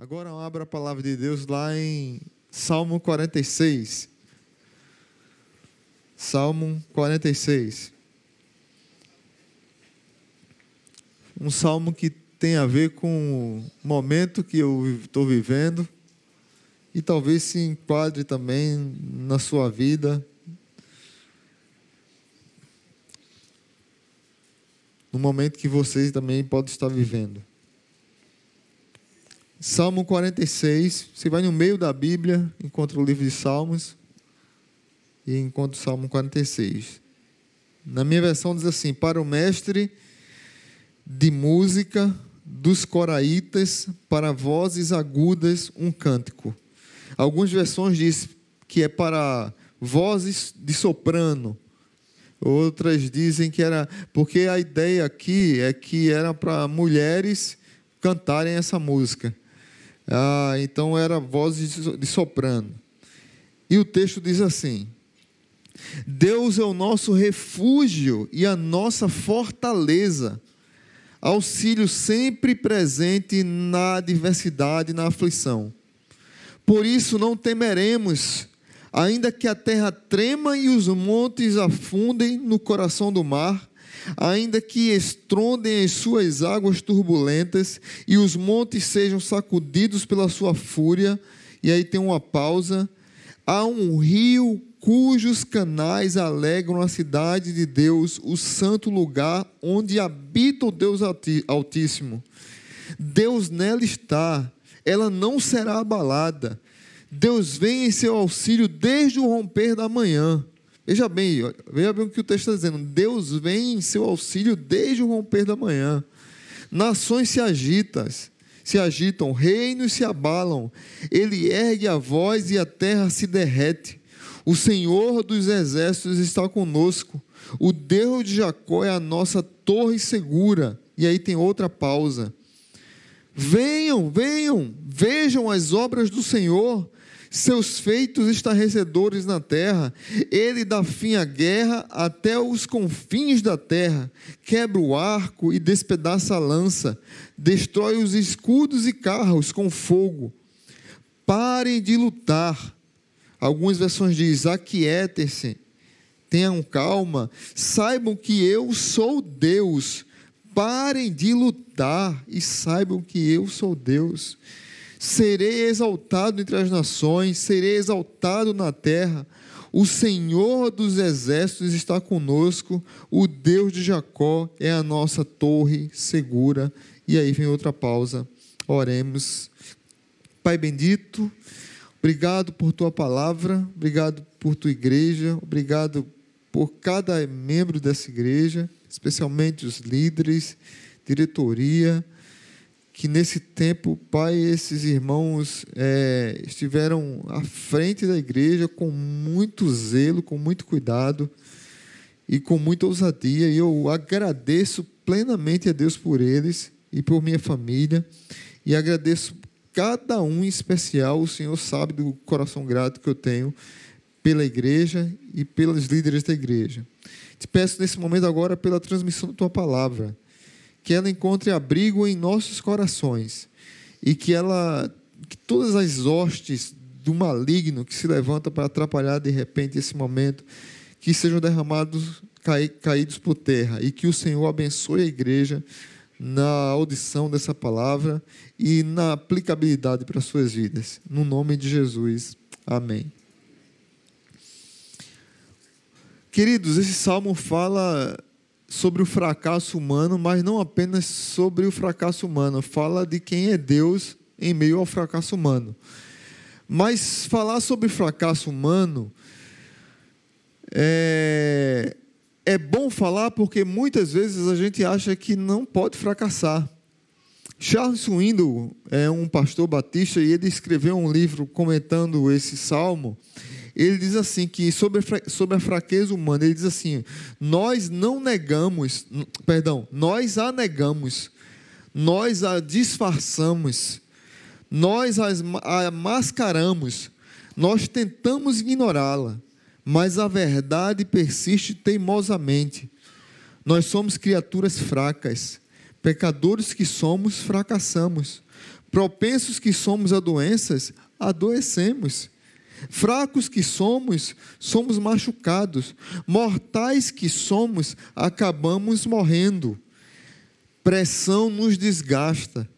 Agora abra a palavra de Deus lá em Salmo 46. Salmo 46. Um salmo que tem a ver com o momento que eu estou vivendo e talvez se enquadre também na sua vida. No momento que vocês também podem estar vivendo. Salmo 46, você vai no meio da Bíblia, encontra o livro de Salmos e encontra o Salmo 46. Na minha versão diz assim: Para o mestre de música dos coraitas, para vozes agudas, um cântico. Algumas versões diz que é para vozes de soprano. Outras dizem que era porque a ideia aqui é que era para mulheres cantarem essa música. Ah, então era voz de soprano. E o texto diz assim: Deus é o nosso refúgio e a nossa fortaleza, auxílio sempre presente na adversidade e na aflição. Por isso não temeremos, ainda que a terra trema e os montes afundem no coração do mar, ainda que estrondem as suas águas turbulentas e os montes sejam sacudidos pela sua fúria, e aí tem uma pausa. Há um rio cujos canais alegram a cidade de Deus, o santo lugar onde habita o Deus Altíssimo. Deus nela está, ela não será abalada. Deus vem em seu auxílio desde o romper da manhã. Veja bem, veja bem o que o texto está dizendo. Deus vem em seu auxílio desde o romper da manhã. Nações se agitam, se agitam, reinos se abalam. Ele ergue a voz e a terra se derrete. O Senhor dos exércitos está conosco. O Deus de Jacó é a nossa torre segura. E aí tem outra pausa. Venham, venham, vejam as obras do Senhor seus feitos estarrecedores na terra. Ele dá fim à guerra até os confins da terra, quebra o arco e despedaça a lança, destrói os escudos e carros com fogo. Parem de lutar. Algumas versões dizem: aquietem-se, tenham calma, saibam que eu sou Deus. Parem de lutar e saibam que eu sou Deus. Serei exaltado entre as nações, serei exaltado na terra. O Senhor dos exércitos está conosco, o Deus de Jacó é a nossa torre segura. E aí vem outra pausa. Oremos. Pai bendito, obrigado por tua palavra, obrigado por tua igreja, obrigado por cada membro dessa igreja, especialmente os líderes, diretoria que nesse tempo, Pai, esses irmãos é, estiveram à frente da igreja com muito zelo, com muito cuidado e com muita ousadia. E eu agradeço plenamente a Deus por eles e por minha família. E agradeço cada um em especial. O Senhor sabe do coração grato que eu tenho pela igreja e pelos líderes da igreja. Te peço nesse momento agora pela transmissão da tua palavra que ela encontre abrigo em nossos corações e que ela que todas as hostes do maligno que se levanta para atrapalhar de repente esse momento que sejam derramados caídos por terra e que o Senhor abençoe a igreja na audição dessa palavra e na aplicabilidade para as suas vidas. No nome de Jesus. Amém. Queridos, esse salmo fala sobre o fracasso humano, mas não apenas sobre o fracasso humano, fala de quem é Deus em meio ao fracasso humano. Mas falar sobre fracasso humano é, é bom falar porque muitas vezes a gente acha que não pode fracassar. Charles Swindoll é um pastor batista e ele escreveu um livro comentando esse salmo ele diz assim que sobre sobre a fraqueza humana, ele diz assim: nós não negamos, perdão, nós a negamos, nós a disfarçamos, nós a mascaramos, nós tentamos ignorá-la, mas a verdade persiste teimosamente. Nós somos criaturas fracas, pecadores que somos, fracassamos. Propensos que somos a doenças, adoecemos. Fracos que somos, somos machucados. Mortais que somos, acabamos morrendo. Pressão nos desgasta.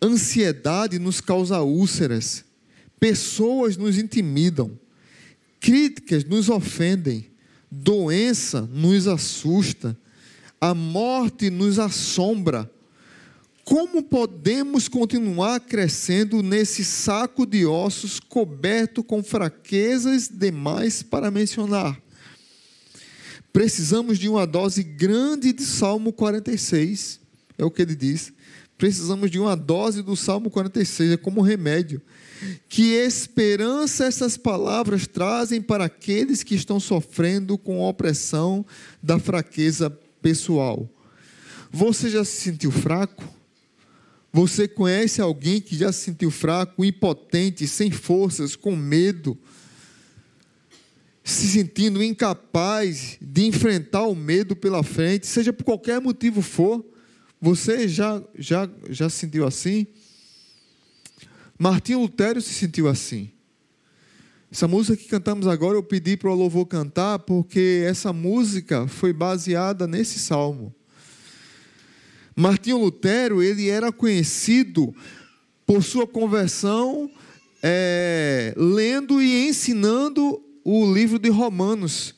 Ansiedade nos causa úlceras. Pessoas nos intimidam. Críticas nos ofendem. Doença nos assusta. A morte nos assombra como podemos continuar crescendo nesse saco de ossos coberto com fraquezas demais para mencionar? Precisamos de uma dose grande de Salmo 46, é o que ele diz. Precisamos de uma dose do Salmo 46, é como remédio. Que esperança essas palavras trazem para aqueles que estão sofrendo com a opressão da fraqueza pessoal. Você já se sentiu fraco? Você conhece alguém que já se sentiu fraco, impotente, sem forças, com medo, se sentindo incapaz de enfrentar o medo pela frente, seja por qualquer motivo for? Você já já já se sentiu assim? Martinho Lutero se sentiu assim. Essa música que cantamos agora eu pedi para o louvor cantar porque essa música foi baseada nesse salmo. Martinho Lutero ele era conhecido por sua conversão é, lendo e ensinando o livro de Romanos.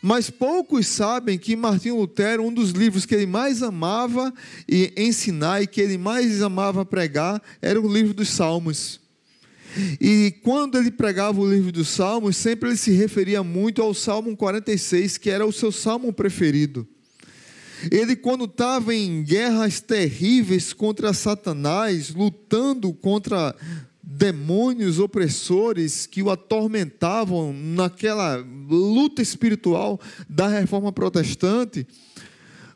Mas poucos sabem que Martinho Lutero, um dos livros que ele mais amava e ensinar e que ele mais amava pregar, era o livro dos Salmos. E quando ele pregava o livro dos Salmos, sempre ele se referia muito ao Salmo 46, que era o seu salmo preferido. Ele, quando estava em guerras terríveis contra Satanás, lutando contra demônios opressores que o atormentavam naquela luta espiritual da reforma protestante,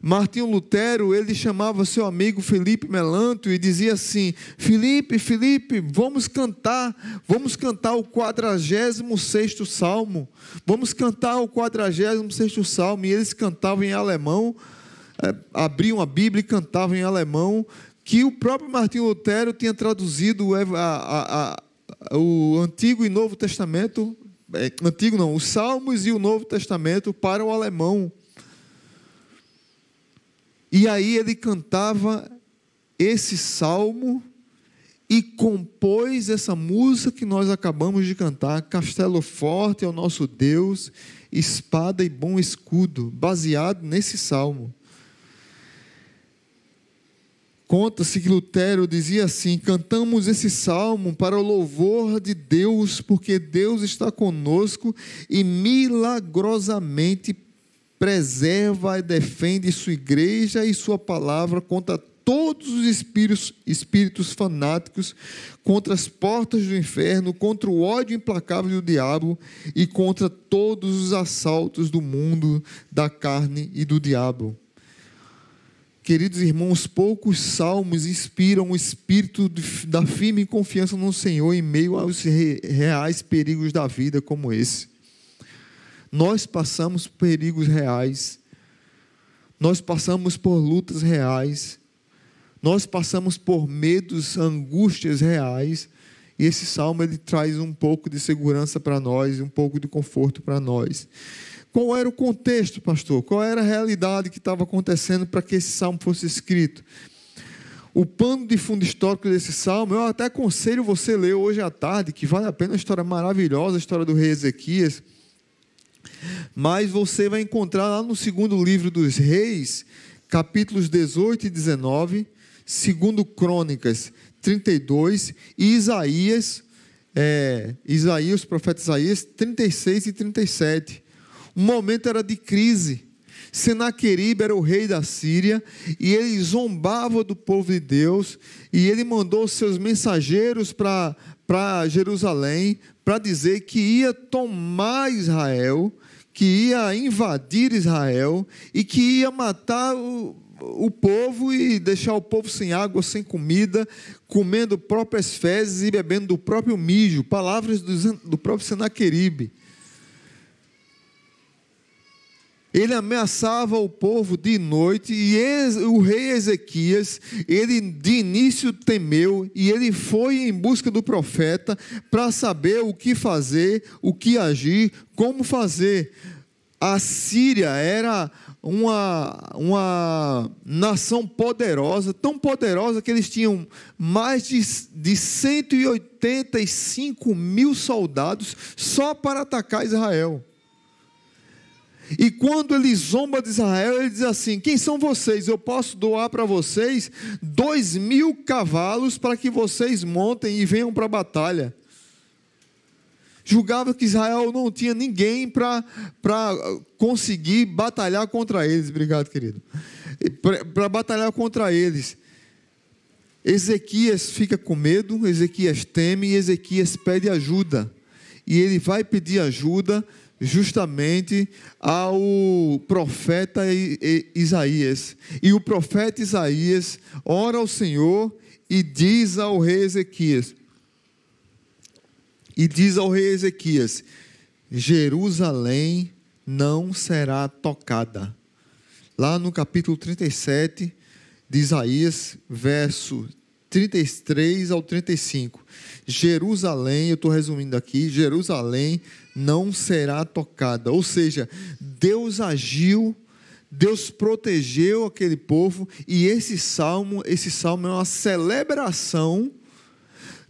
Martinho Lutero, ele chamava seu amigo Felipe Melanto e dizia assim: Felipe, Felipe, vamos cantar, vamos cantar o 46 salmo, vamos cantar o 46 salmo. E eles cantavam em alemão, abriam a Bíblia e cantavam em alemão, que o próprio Martinho Lutero tinha traduzido a, a, a, o Antigo e Novo Testamento, é, Antigo não, os Salmos e o Novo Testamento para o alemão. E aí ele cantava esse salmo e compôs essa música que nós acabamos de cantar, Castelo Forte é o nosso Deus, espada e bom escudo, baseado nesse salmo. Conta-se que Lutero dizia assim: cantamos esse salmo para o louvor de Deus, porque Deus está conosco e milagrosamente preserva e defende sua igreja e sua palavra contra todos os espíritos, espíritos fanáticos, contra as portas do inferno, contra o ódio implacável do diabo e contra todos os assaltos do mundo, da carne e do diabo. Queridos irmãos, poucos salmos inspiram o espírito da firme confiança no Senhor em meio aos reais perigos da vida como esse. Nós passamos por perigos reais, nós passamos por lutas reais, nós passamos por medos, angústias reais, e esse salmo ele traz um pouco de segurança para nós, um pouco de conforto para nós. Qual era o contexto, pastor? Qual era a realidade que estava acontecendo para que esse salmo fosse escrito? O pano de fundo histórico desse salmo, eu até aconselho você ler hoje à tarde, que vale a pena, uma história maravilhosa, a história do rei Ezequias. Mas você vai encontrar lá no segundo livro dos reis, capítulos 18 e 19, segundo Crônicas 32 e Isaías, é, Isaías, o profeta Isaías 36 e 37. O momento era de crise. Senaqueribe era o rei da Síria e ele zombava do povo de Deus e ele mandou seus mensageiros para Jerusalém para dizer que ia tomar Israel, que ia invadir Israel e que ia matar o, o povo e deixar o povo sem água, sem comida, comendo próprias fezes e bebendo do próprio mijo, palavras do, do próprio Senaqueribe. Ele ameaçava o povo de noite e o rei Ezequias, ele de início temeu e ele foi em busca do profeta para saber o que fazer, o que agir, como fazer. A Síria era uma, uma nação poderosa, tão poderosa que eles tinham mais de, de 185 mil soldados só para atacar Israel. E quando ele zomba de Israel, ele diz assim: Quem são vocês? Eu posso doar para vocês dois mil cavalos para que vocês montem e venham para a batalha. Julgava que Israel não tinha ninguém para conseguir batalhar contra eles. Obrigado, querido. Para batalhar contra eles. Ezequias fica com medo, Ezequias teme e Ezequias pede ajuda. E ele vai pedir ajuda justamente ao profeta Isaías. E o profeta Isaías ora ao Senhor e diz ao rei Ezequias: e diz ao rei Ezequias: Jerusalém não será tocada. Lá no capítulo 37 de Isaías, verso 33 ao 35. Jerusalém, eu estou resumindo aqui, Jerusalém não será tocada. Ou seja, Deus agiu, Deus protegeu aquele povo, e esse salmo, esse salmo é uma celebração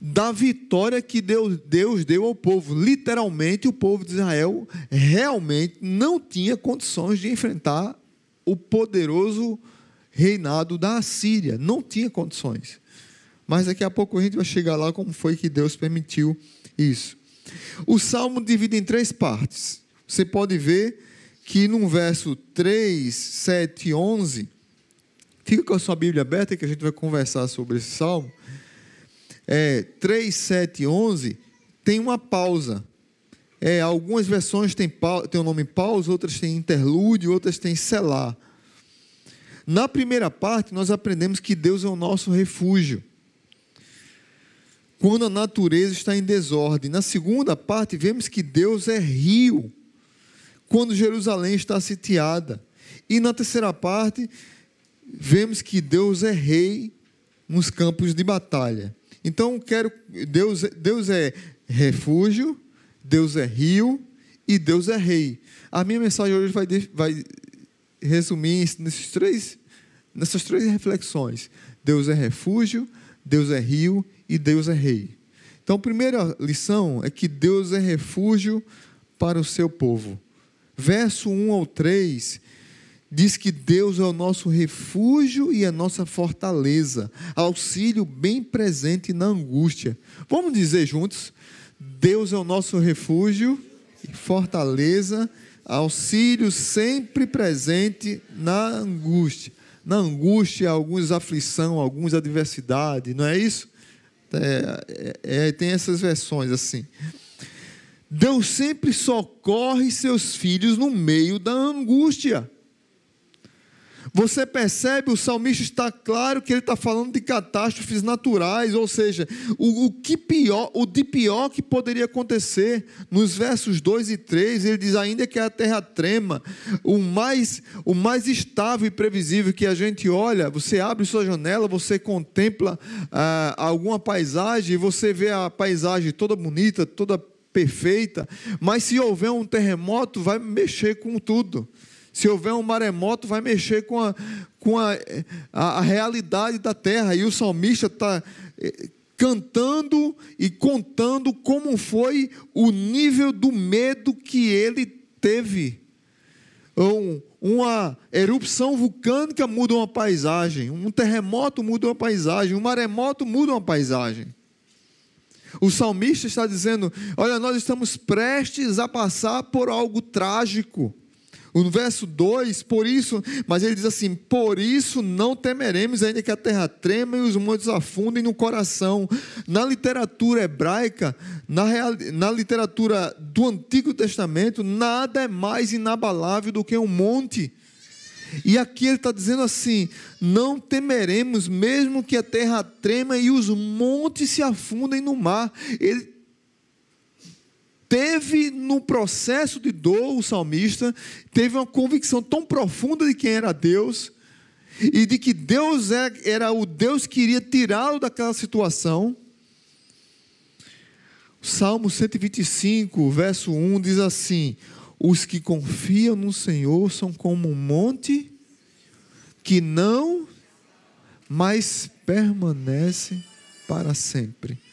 da vitória que Deus, Deus deu ao povo. Literalmente, o povo de Israel realmente não tinha condições de enfrentar o poderoso reinado da Assíria. Não tinha condições. Mas daqui a pouco a gente vai chegar lá como foi que Deus permitiu isso. O salmo divide em três partes. Você pode ver que no verso 3, 7 e 11, fica com a sua Bíblia aberta que a gente vai conversar sobre esse salmo é, 3, 7 e 11, tem uma pausa. É, algumas versões têm, têm o nome pausa, outras têm interlúdio, outras têm selar. Na primeira parte, nós aprendemos que Deus é o nosso refúgio. Quando a natureza está em desordem. Na segunda parte, vemos que Deus é rio. Quando Jerusalém está sitiada. E na terceira parte, vemos que Deus é rei nos campos de batalha. Então, quero Deus, Deus é refúgio, Deus é rio e Deus é rei. A minha mensagem hoje vai, vai resumir nesses três, nessas três reflexões. Deus é refúgio, Deus é rio e Deus é rei. Então, a primeira lição é que Deus é refúgio para o seu povo. Verso 1 ao 3 diz que Deus é o nosso refúgio e a nossa fortaleza, auxílio bem presente na angústia. Vamos dizer juntos: Deus é o nosso refúgio e fortaleza, auxílio sempre presente na angústia. Na angústia, alguns aflição, algumas adversidade, não é isso? É, é, é, tem essas versões assim. Deus sempre socorre seus filhos no meio da angústia. Você percebe, o salmista está claro que ele está falando de catástrofes naturais, ou seja, o, o, que pior, o de pior que poderia acontecer. Nos versos 2 e 3, ele diz ainda que a terra trema, o mais, o mais estável e previsível que a gente olha, você abre sua janela, você contempla ah, alguma paisagem, e você vê a paisagem toda bonita, toda perfeita, mas se houver um terremoto, vai mexer com tudo. Se houver um maremoto, vai mexer com a, com a, a, a realidade da terra. E o salmista está eh, cantando e contando como foi o nível do medo que ele teve. Um, uma erupção vulcânica muda uma paisagem, um terremoto muda uma paisagem, um maremoto muda uma paisagem. O salmista está dizendo: Olha, nós estamos prestes a passar por algo trágico. O verso 2, por isso, mas ele diz assim: Por isso não temeremos, ainda que a terra trema e os montes afundem no coração. Na literatura hebraica, na, real, na literatura do Antigo Testamento, nada é mais inabalável do que um monte. E aqui ele está dizendo assim: não temeremos, mesmo que a terra trema e os montes se afundem no mar. Ele teve no processo de dor, o salmista teve uma convicção tão profunda de quem era Deus e de que Deus é, era o Deus que iria tirá-lo daquela situação. Salmo 125, verso 1 diz assim: Os que confiam no Senhor são como um monte que não mais permanece para sempre.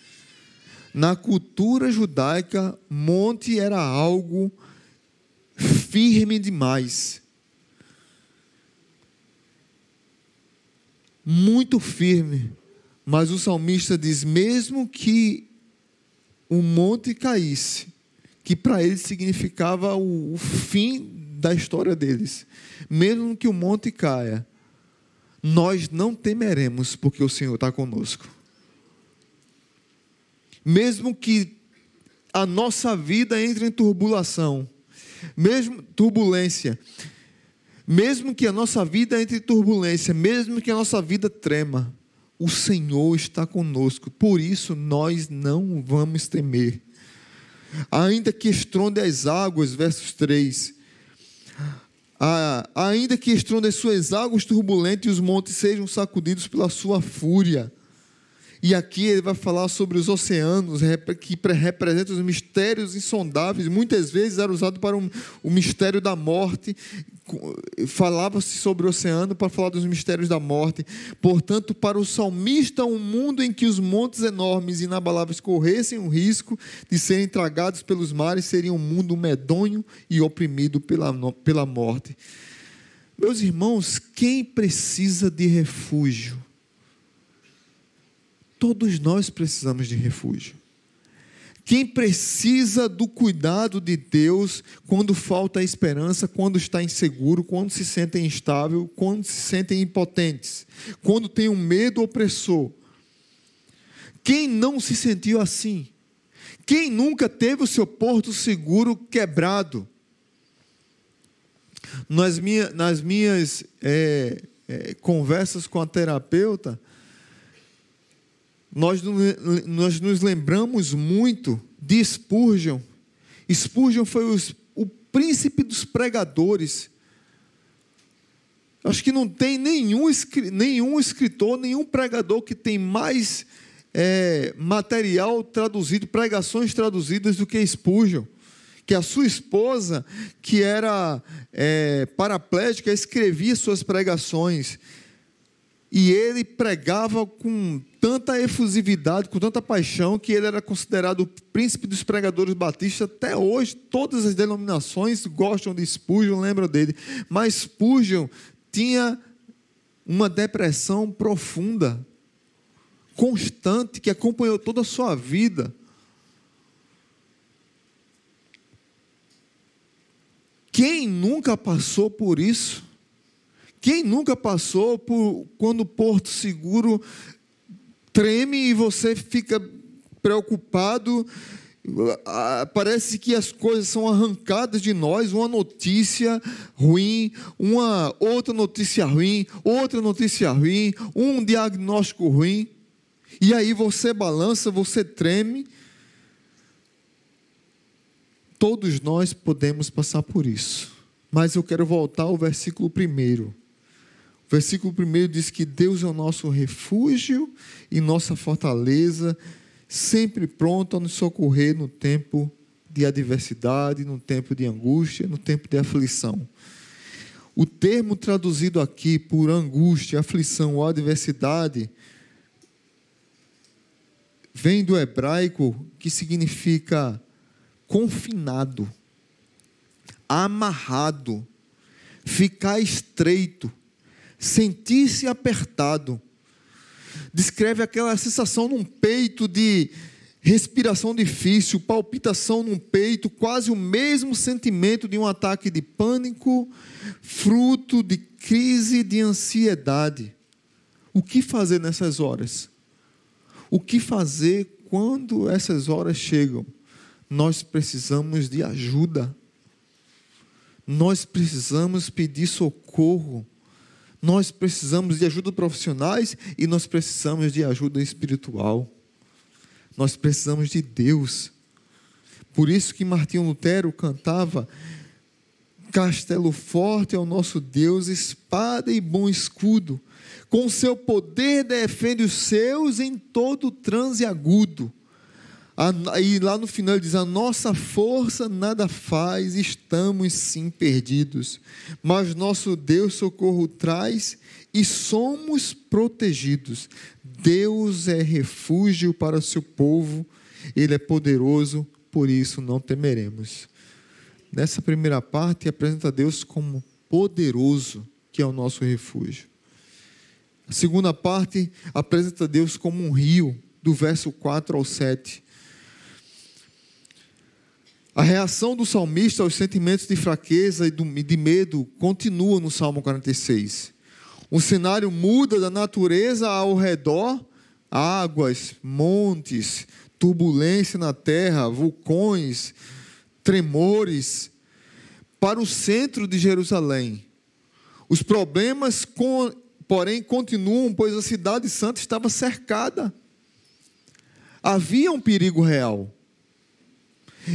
Na cultura judaica, monte era algo firme demais. Muito firme. Mas o salmista diz: mesmo que o monte caísse, que para eles significava o, o fim da história deles, mesmo que o monte caia, nós não temeremos, porque o Senhor está conosco mesmo que a nossa vida entre em turbulação, mesmo turbulência, mesmo que a nossa vida entre em turbulência, mesmo que a nossa vida trema, o Senhor está conosco, por isso nós não vamos temer. Ainda que estronde as águas, versos 3. Ah, ainda que estronde as suas águas turbulentas e os montes sejam sacudidos pela sua fúria. E aqui ele vai falar sobre os oceanos, que representam os mistérios insondáveis. Muitas vezes era usado para um, o mistério da morte. Falava-se sobre o oceano para falar dos mistérios da morte. Portanto, para o salmista, um mundo em que os montes enormes e inabaláveis corressem o risco de serem tragados pelos mares seria um mundo medonho e oprimido pela, pela morte. Meus irmãos, quem precisa de refúgio? Todos nós precisamos de refúgio. Quem precisa do cuidado de Deus quando falta a esperança, quando está inseguro, quando se sentem instável, quando se sentem impotentes, quando tem um medo opressor. Quem não se sentiu assim? Quem nunca teve o seu porto seguro quebrado? Nas, minha, nas minhas é, é, conversas com a terapeuta, nós, nós nos lembramos muito de Spurgeon. Spurgeon foi os, o príncipe dos pregadores. Acho que não tem nenhum, nenhum escritor, nenhum pregador que tem mais é, material traduzido, pregações traduzidas do que Spurgeon. Que a sua esposa, que era é, paraplégica, escrevia suas pregações. E ele pregava com tanta efusividade, com tanta paixão, que ele era considerado o príncipe dos pregadores batistas. Até hoje, todas as denominações gostam de Spurgeon, lembram dele. Mas Spurgeon tinha uma depressão profunda, constante, que acompanhou toda a sua vida. Quem nunca passou por isso? Quem nunca passou por quando o Porto Seguro treme e você fica preocupado? Ah, parece que as coisas são arrancadas de nós, uma notícia ruim, uma outra notícia ruim, outra notícia ruim, um diagnóstico ruim. E aí você balança, você treme. Todos nós podemos passar por isso. Mas eu quero voltar ao versículo primeiro. Versículo 1 diz que Deus é o nosso refúgio e nossa fortaleza, sempre pronto a nos socorrer no tempo de adversidade, no tempo de angústia, no tempo de aflição. O termo traduzido aqui por angústia, aflição ou adversidade vem do hebraico que significa confinado, amarrado, ficar estreito, sentir-se apertado. Descreve aquela sensação num peito de respiração difícil, palpitação num peito, quase o mesmo sentimento de um ataque de pânico, fruto de crise de ansiedade. O que fazer nessas horas? O que fazer quando essas horas chegam? Nós precisamos de ajuda. Nós precisamos pedir socorro. Nós precisamos de ajuda profissionais e nós precisamos de ajuda espiritual. Nós precisamos de Deus. Por isso que Martinho Lutero cantava: Castelo forte é o nosso Deus, espada e bom escudo. Com seu poder defende os seus em todo transe agudo. E lá no final ele diz: A nossa força nada faz, estamos sim perdidos. Mas nosso Deus socorro traz e somos protegidos. Deus é refúgio para o seu povo, Ele é poderoso, por isso não temeremos. Nessa primeira parte, apresenta Deus como poderoso, que é o nosso refúgio. A segunda parte apresenta Deus como um rio, do verso 4 ao 7 a reação do salmista aos sentimentos de fraqueza e de medo continua no Salmo 46. O cenário muda da natureza ao redor, águas, montes, turbulência na terra, vulcões, tremores, para o centro de Jerusalém. Os problemas, porém, continuam, pois a cidade santa estava cercada. Havia um perigo real.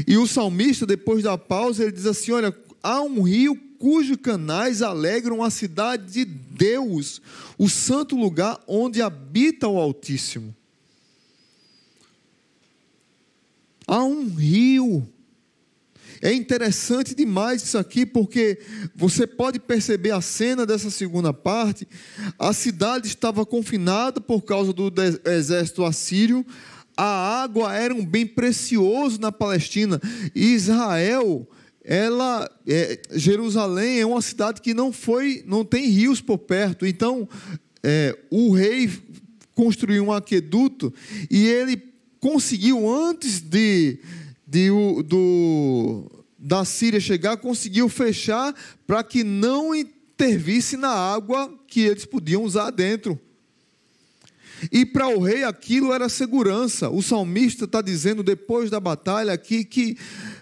E o salmista, depois da pausa, ele diz assim: Olha, há um rio cujos canais alegram a cidade de Deus, o santo lugar onde habita o Altíssimo. Há um rio. É interessante demais isso aqui, porque você pode perceber a cena dessa segunda parte. A cidade estava confinada por causa do exército assírio a água era um bem precioso na Palestina. Israel, ela, é, Jerusalém é uma cidade que não foi, não tem rios por perto. Então, é, o rei construiu um aqueduto e ele conseguiu antes de, de do, da Síria chegar, conseguiu fechar para que não intervisse na água que eles podiam usar dentro. E para o rei aquilo era segurança. O salmista está dizendo depois da batalha aqui que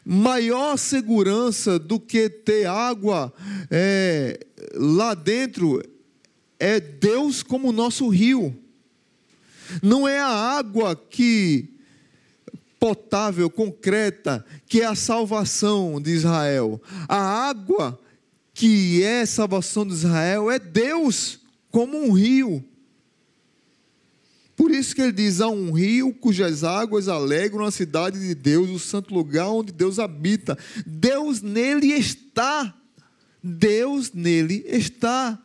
maior segurança do que ter água é, lá dentro é Deus como nosso rio. Não é a água que potável, concreta, que é a salvação de Israel. A água que é a salvação de Israel é Deus como um rio. Por isso que ele diz: há um rio cujas águas alegram a cidade de Deus, o santo lugar onde Deus habita. Deus nele está. Deus nele está.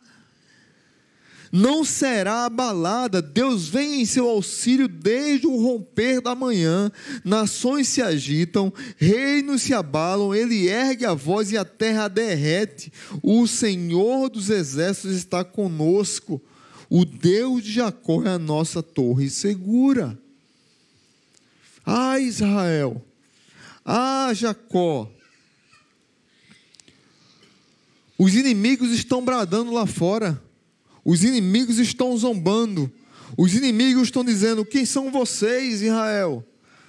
Não será abalada, Deus vem em seu auxílio desde o romper da manhã. Nações se agitam, reinos se abalam, ele ergue a voz e a terra derrete. O Senhor dos exércitos está conosco. O Deus de Jacó é a nossa torre segura. Ah, Israel. Ah, Jacó. Os inimigos estão bradando lá fora. Os inimigos estão zombando. Os inimigos estão dizendo: Quem são vocês, Israel?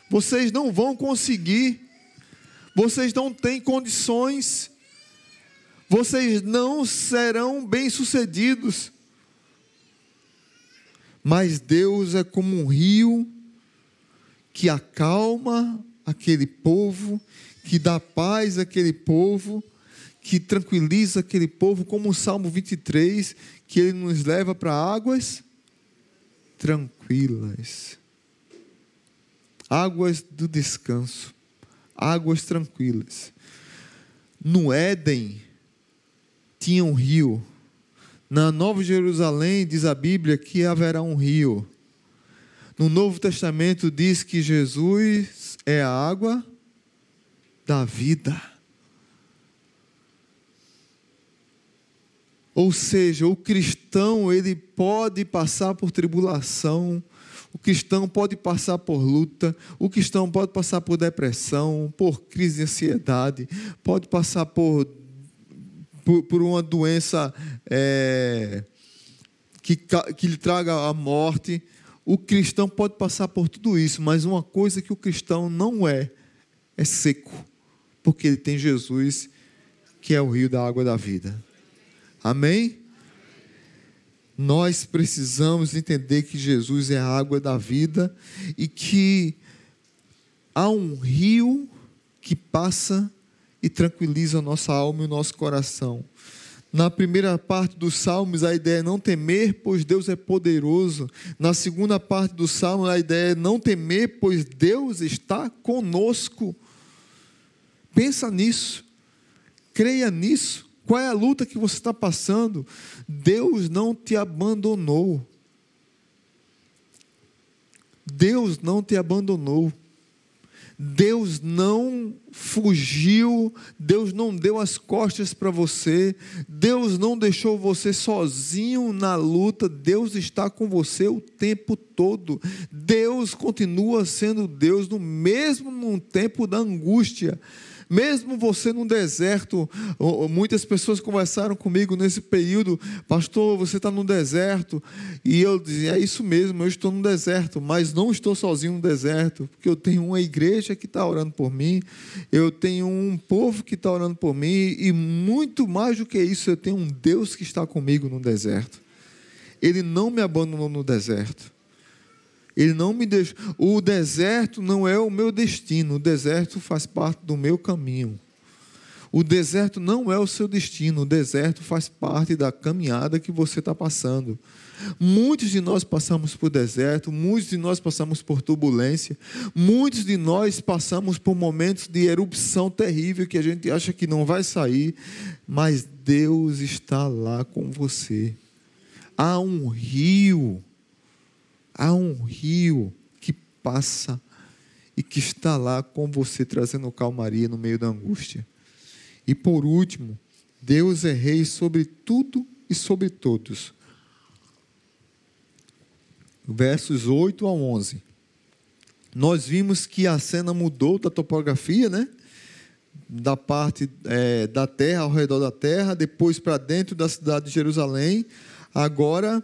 Vocês não vão conseguir. Vocês não têm condições. Vocês não serão bem-sucedidos. Mas Deus é como um rio que acalma aquele povo, que dá paz àquele povo, que tranquiliza aquele povo, como o Salmo 23, que ele nos leva para águas tranquilas. Águas do descanso, águas tranquilas. No Éden tinha um rio na Nova Jerusalém, diz a Bíblia, que haverá um rio. No Novo Testamento diz que Jesus é a água da vida. Ou seja, o cristão, ele pode passar por tribulação, o cristão pode passar por luta, o cristão pode passar por depressão, por crise de ansiedade, pode passar por por, por uma doença é, que, que lhe traga a morte. O cristão pode passar por tudo isso, mas uma coisa que o cristão não é, é seco, porque ele tem Jesus, que é o rio da água da vida. Amém? Nós precisamos entender que Jesus é a água da vida e que há um rio que passa e tranquiliza a nossa alma e o nosso coração. Na primeira parte dos Salmos, a ideia é não temer, pois Deus é poderoso. Na segunda parte do Salmo, a ideia é não temer, pois Deus está conosco. Pensa nisso, creia nisso. Qual é a luta que você está passando? Deus não te abandonou. Deus não te abandonou. Deus não fugiu, Deus não deu as costas para você, Deus não deixou você sozinho na luta, Deus está com você o tempo todo. Deus continua sendo Deus no mesmo no tempo da angústia. Mesmo você no deserto, muitas pessoas conversaram comigo nesse período, pastor, você está no deserto. E eu dizia, é isso mesmo, eu estou no deserto, mas não estou sozinho no deserto, porque eu tenho uma igreja que está orando por mim, eu tenho um povo que está orando por mim, e muito mais do que isso, eu tenho um Deus que está comigo no deserto. Ele não me abandonou no deserto. Ele não me deixou. O deserto não é o meu destino, o deserto faz parte do meu caminho. O deserto não é o seu destino, o deserto faz parte da caminhada que você está passando. Muitos de nós passamos por deserto, muitos de nós passamos por turbulência, muitos de nós passamos por momentos de erupção terrível que a gente acha que não vai sair, mas Deus está lá com você. Há um rio Há um rio que passa e que está lá com você, trazendo calmaria no meio da angústia. E por último, Deus é rei sobre tudo e sobre todos. Versos 8 a 11. Nós vimos que a cena mudou da topografia, né? Da parte é, da terra, ao redor da terra, depois para dentro da cidade de Jerusalém. Agora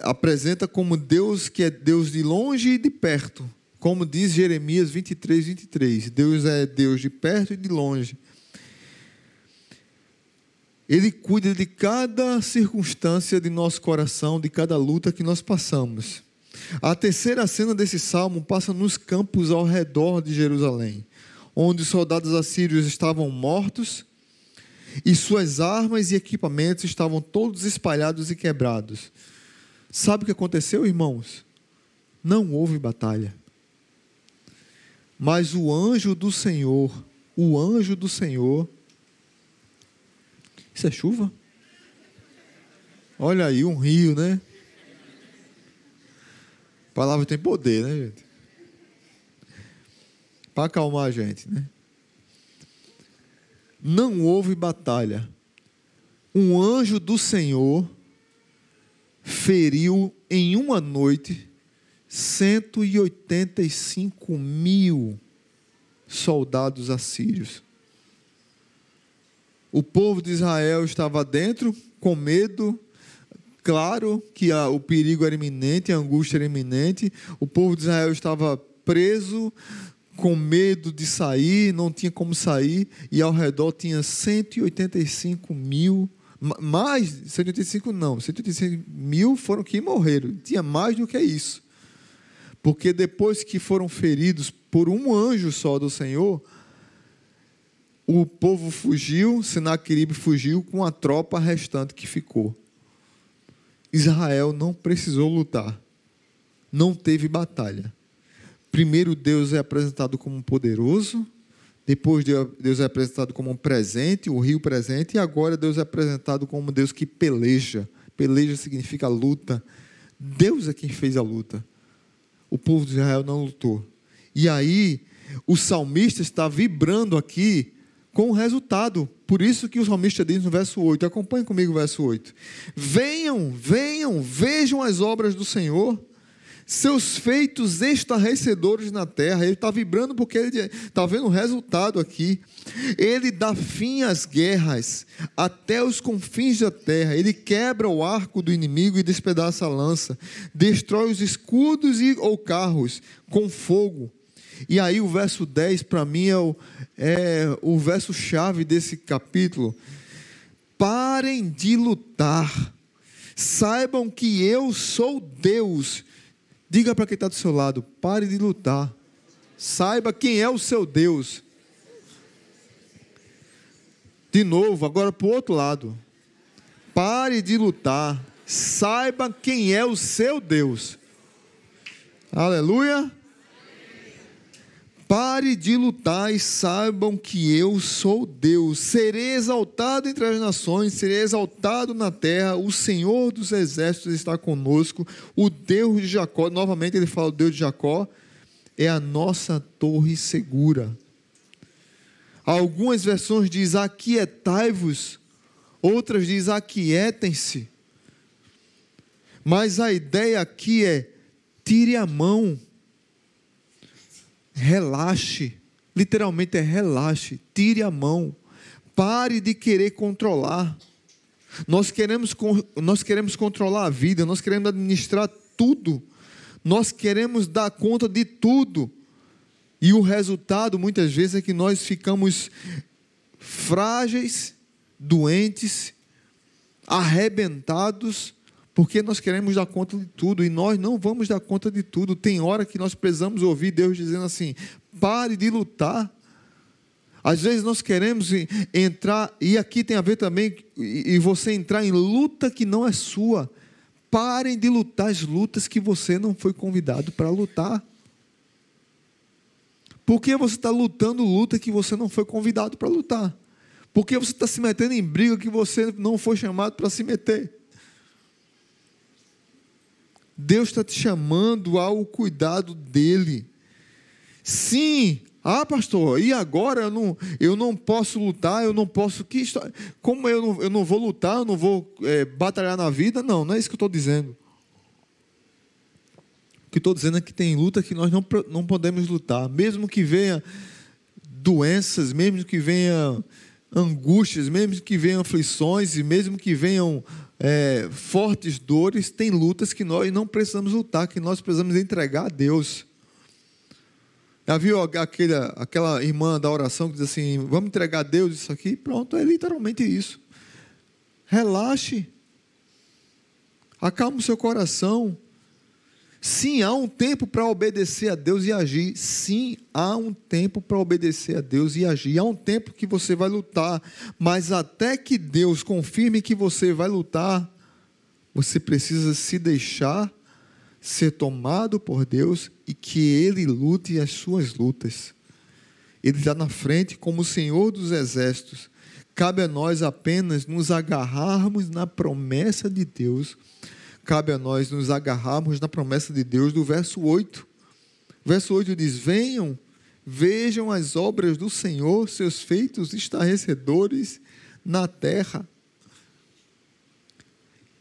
apresenta como Deus que é Deus de longe e de perto, como diz Jeremias 23, 23. Deus é Deus de perto e de longe. Ele cuida de cada circunstância de nosso coração, de cada luta que nós passamos. A terceira cena desse salmo passa nos campos ao redor de Jerusalém, onde os soldados assírios estavam mortos e suas armas e equipamentos estavam todos espalhados e quebrados. Sabe o que aconteceu, irmãos? Não houve batalha. Mas o anjo do Senhor, o anjo do Senhor. Isso é chuva? Olha aí, um rio, né? A palavra tem poder, né, gente? Para acalmar a gente, né? Não houve batalha. Um anjo do Senhor feriu em uma noite 185 mil soldados assírios. O povo de Israel estava dentro, com medo, claro que a, o perigo era iminente, a angústia era iminente. O povo de Israel estava preso, com medo de sair, não tinha como sair, e ao redor tinha 185 mil mais, 185 não, 185 mil foram que morreram. Tinha mais do que isso. Porque depois que foram feridos por um anjo só do Senhor, o povo fugiu, Senaqueribe fugiu com a tropa restante que ficou. Israel não precisou lutar. Não teve batalha. Primeiro Deus é apresentado como poderoso, depois Deus é apresentado como um presente, o rio presente, e agora Deus é apresentado como Deus que peleja. Peleja significa luta. Deus é quem fez a luta. O povo de Israel não lutou. E aí, o salmista está vibrando aqui com o resultado. Por isso que o salmista diz no verso 8, acompanhe comigo o verso 8. Venham, venham, vejam as obras do Senhor seus feitos estarrecedores na terra. Ele está vibrando porque ele está vendo o resultado aqui. Ele dá fim às guerras até os confins da terra. Ele quebra o arco do inimigo e despedaça a lança. Destrói os escudos e, ou carros com fogo. E aí o verso 10 para mim é o, é o verso chave desse capítulo. Parem de lutar. Saibam que eu sou Deus Diga para quem está do seu lado: pare de lutar. Saiba quem é o seu Deus. De novo, agora para o outro lado. Pare de lutar. Saiba quem é o seu Deus. Aleluia. Pare de lutar e saibam que eu sou Deus. Serei exaltado entre as nações, serei exaltado na terra. O Senhor dos exércitos está conosco. O Deus de Jacó, novamente ele fala o Deus de Jacó, é a nossa torre segura. Algumas versões diz aquietai-vos, outras diz aquietem-se. Mas a ideia aqui é tire a mão relaxe. Literalmente é relaxe, tire a mão. Pare de querer controlar. Nós queremos, nós queremos controlar a vida, nós queremos administrar tudo, nós queremos dar conta de tudo. E o resultado, muitas vezes, é que nós ficamos frágeis, doentes, arrebentados, porque nós queremos dar conta de tudo e nós não vamos dar conta de tudo. Tem hora que nós precisamos ouvir Deus dizendo assim: pare de lutar. Às vezes nós queremos entrar, e aqui tem a ver também, e você entrar em luta que não é sua. Parem de lutar as lutas que você não foi convidado para lutar. Por que você está lutando luta que você não foi convidado para lutar? Por que você está se metendo em briga que você não foi chamado para se meter? Deus está te chamando ao cuidado dele. Sim, ah, pastor, e agora eu não, eu não posso lutar, eu não posso. Que como eu não, eu não vou lutar, eu não vou é, batalhar na vida? Não, não é isso que eu estou dizendo. O que estou dizendo é que tem luta que nós não, não podemos lutar, mesmo que venha doenças, mesmo que venha angústias, mesmo que venham aflições e mesmo que venham é, fortes dores, tem lutas que nós não precisamos lutar, que nós precisamos entregar a Deus. Já viu aquele, aquela irmã da oração que diz assim: vamos entregar a Deus isso aqui? Pronto, é literalmente isso. Relaxe, acalme o seu coração. Sim, há um tempo para obedecer a Deus e agir. Sim, há um tempo para obedecer a Deus e agir. Há um tempo que você vai lutar, mas até que Deus confirme que você vai lutar, você precisa se deixar ser tomado por Deus e que Ele lute as suas lutas. Ele está na frente como o Senhor dos Exércitos. Cabe a nós apenas nos agarrarmos na promessa de Deus cabe a nós nos agarrarmos na promessa de Deus do verso 8. verso 8 diz: Venham, vejam as obras do Senhor, seus feitos estarrecedores na terra.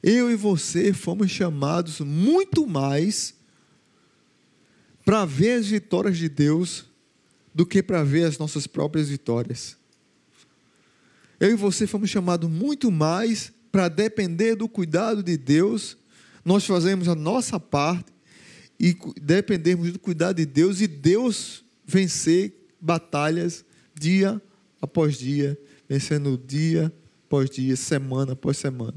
Eu e você fomos chamados muito mais para ver as vitórias de Deus do que para ver as nossas próprias vitórias. Eu e você fomos chamados muito mais para depender do cuidado de Deus nós fazemos a nossa parte e dependemos do cuidado de Deus e Deus vencer batalhas dia após dia, vencendo dia após dia, semana após semana.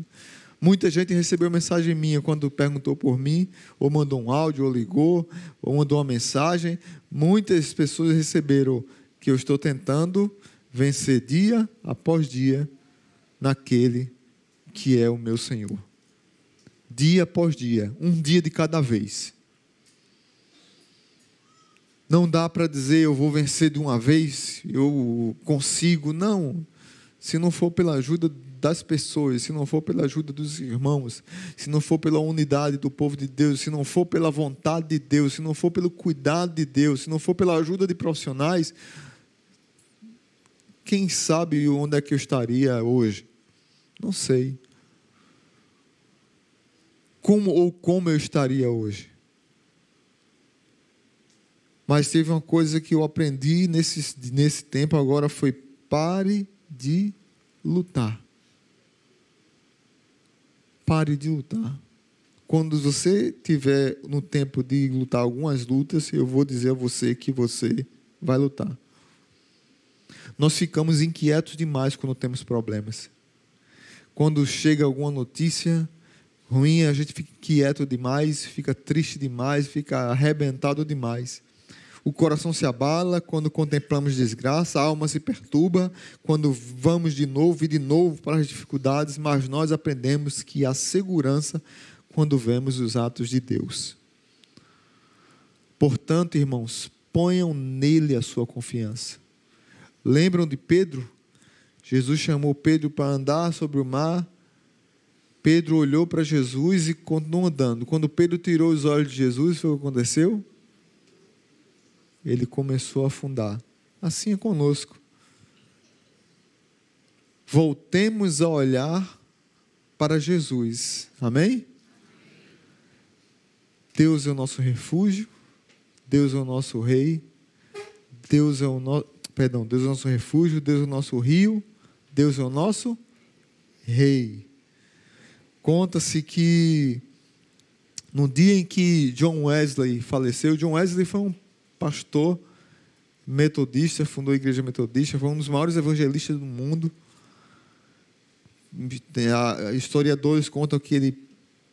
Muita gente recebeu mensagem minha quando perguntou por mim, ou mandou um áudio, ou ligou, ou mandou uma mensagem. Muitas pessoas receberam que eu estou tentando vencer dia após dia naquele que é o meu Senhor dia após dia, um dia de cada vez. Não dá para dizer eu vou vencer de uma vez, eu consigo, não. Se não for pela ajuda das pessoas, se não for pela ajuda dos irmãos, se não for pela unidade do povo de Deus, se não for pela vontade de Deus, se não for pelo cuidado de Deus, se não for pela ajuda de profissionais, quem sabe onde é que eu estaria hoje? Não sei como ou como eu estaria hoje. Mas teve uma coisa que eu aprendi nesse, nesse tempo agora foi pare de lutar. Pare de lutar. Quando você tiver no tempo de lutar algumas lutas, eu vou dizer a você que você vai lutar. Nós ficamos inquietos demais quando temos problemas. Quando chega alguma notícia, ruim, a gente fica quieto demais, fica triste demais, fica arrebentado demais. o coração se abala quando contemplamos desgraça, a alma se perturba quando vamos de novo e de novo para as dificuldades, mas nós aprendemos que há segurança quando vemos os atos de Deus. Portanto, irmãos, ponham nele a sua confiança. Lembram de Pedro? Jesus chamou Pedro para andar sobre o mar. Pedro olhou para Jesus e continuou andando. Quando Pedro tirou os olhos de Jesus, foi o que aconteceu? Ele começou a afundar. Assim é conosco. Voltemos a olhar para Jesus. Amém? Deus é o nosso refúgio, Deus é o nosso rei, Deus é o nosso, perdão, Deus é o nosso refúgio, Deus é o nosso rio, Deus é o nosso rei. Conta-se que no dia em que John Wesley faleceu, John Wesley foi um pastor metodista, fundou a igreja metodista, foi um dos maiores evangelistas do mundo. Historiadores contam que ele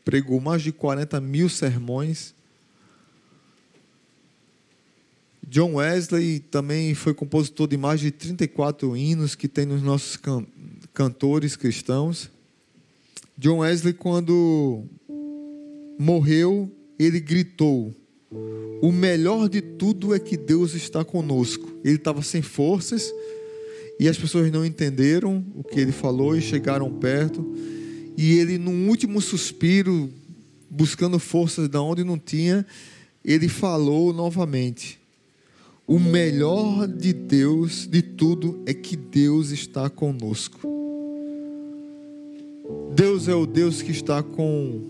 pregou mais de 40 mil sermões. John Wesley também foi compositor de mais de 34 hinos que tem nos nossos can cantores cristãos. John Wesley, quando morreu, ele gritou: O melhor de tudo é que Deus está conosco. Ele estava sem forças e as pessoas não entenderam o que ele falou e chegaram perto. E ele, num último suspiro, buscando forças de onde não tinha, ele falou novamente: o melhor de Deus, de tudo, é que Deus está conosco. Deus é o Deus que está com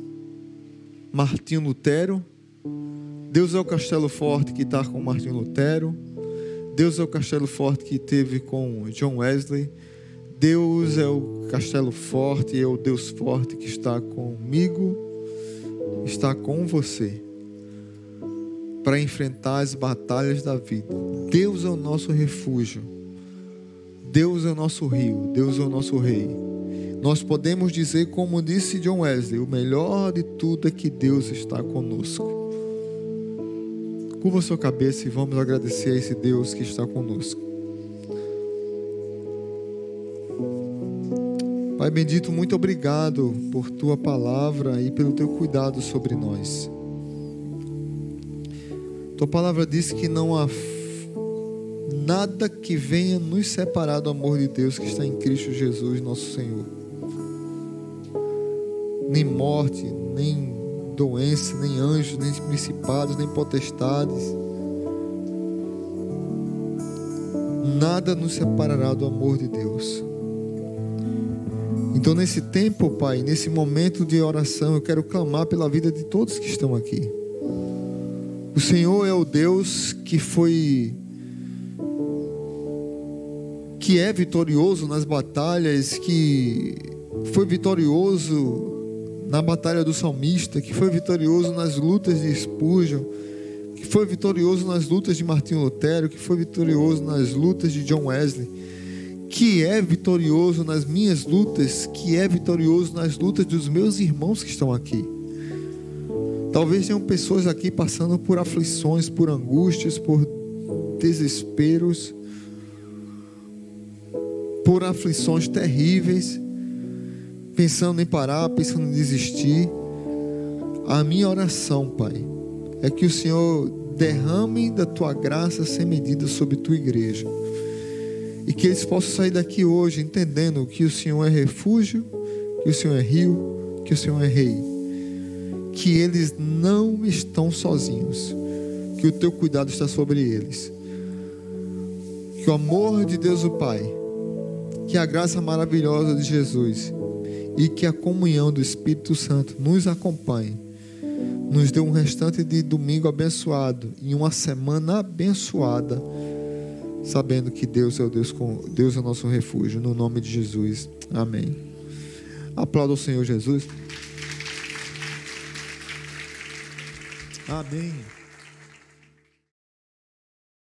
Martinho Lutero. Deus é o castelo forte que está com Martinho Lutero. Deus é o castelo forte que teve com John Wesley. Deus é o castelo forte, é o Deus forte que está comigo, está com você para enfrentar as batalhas da vida. Deus é o nosso refúgio. Deus é o nosso rio, Deus é o nosso rei. Nós podemos dizer, como disse John Wesley, o melhor de tudo é que Deus está conosco. Curva sua cabeça e vamos agradecer a esse Deus que está conosco. Pai bendito, muito obrigado por tua palavra e pelo teu cuidado sobre nós. Tua palavra diz que não há nada que venha nos separar do amor de Deus que está em Cristo Jesus, nosso Senhor. Nem morte, nem doença, nem anjos, nem principados, nem potestades. Nada nos separará do amor de Deus. Então, nesse tempo, Pai, nesse momento de oração, eu quero clamar pela vida de todos que estão aqui. O Senhor é o Deus que foi que é vitorioso nas batalhas, que foi vitorioso na batalha do salmista, que foi vitorioso nas lutas de Spurgeon, que foi vitorioso nas lutas de Martinho Lutero, que foi vitorioso nas lutas de John Wesley, que é vitorioso nas minhas lutas, que é vitorioso nas lutas dos meus irmãos que estão aqui. Talvez tenham pessoas aqui passando por aflições, por angústias, por desesperos, por aflições terríveis, pensando em parar, pensando em desistir. A minha oração, Pai, é que o Senhor derrame da tua graça sem medida sobre tua igreja. E que eles possam sair daqui hoje entendendo que o Senhor é refúgio, que o Senhor é rio, que o Senhor é rei que eles não estão sozinhos, que o teu cuidado está sobre eles. Que o amor de Deus o Pai, que a graça maravilhosa de Jesus e que a comunhão do Espírito Santo nos acompanhe. Nos dê um restante de domingo abençoado e uma semana abençoada, sabendo que Deus é o Deus Deus é o nosso refúgio, no nome de Jesus. Amém. Aplauda o Senhor Jesus. Amém.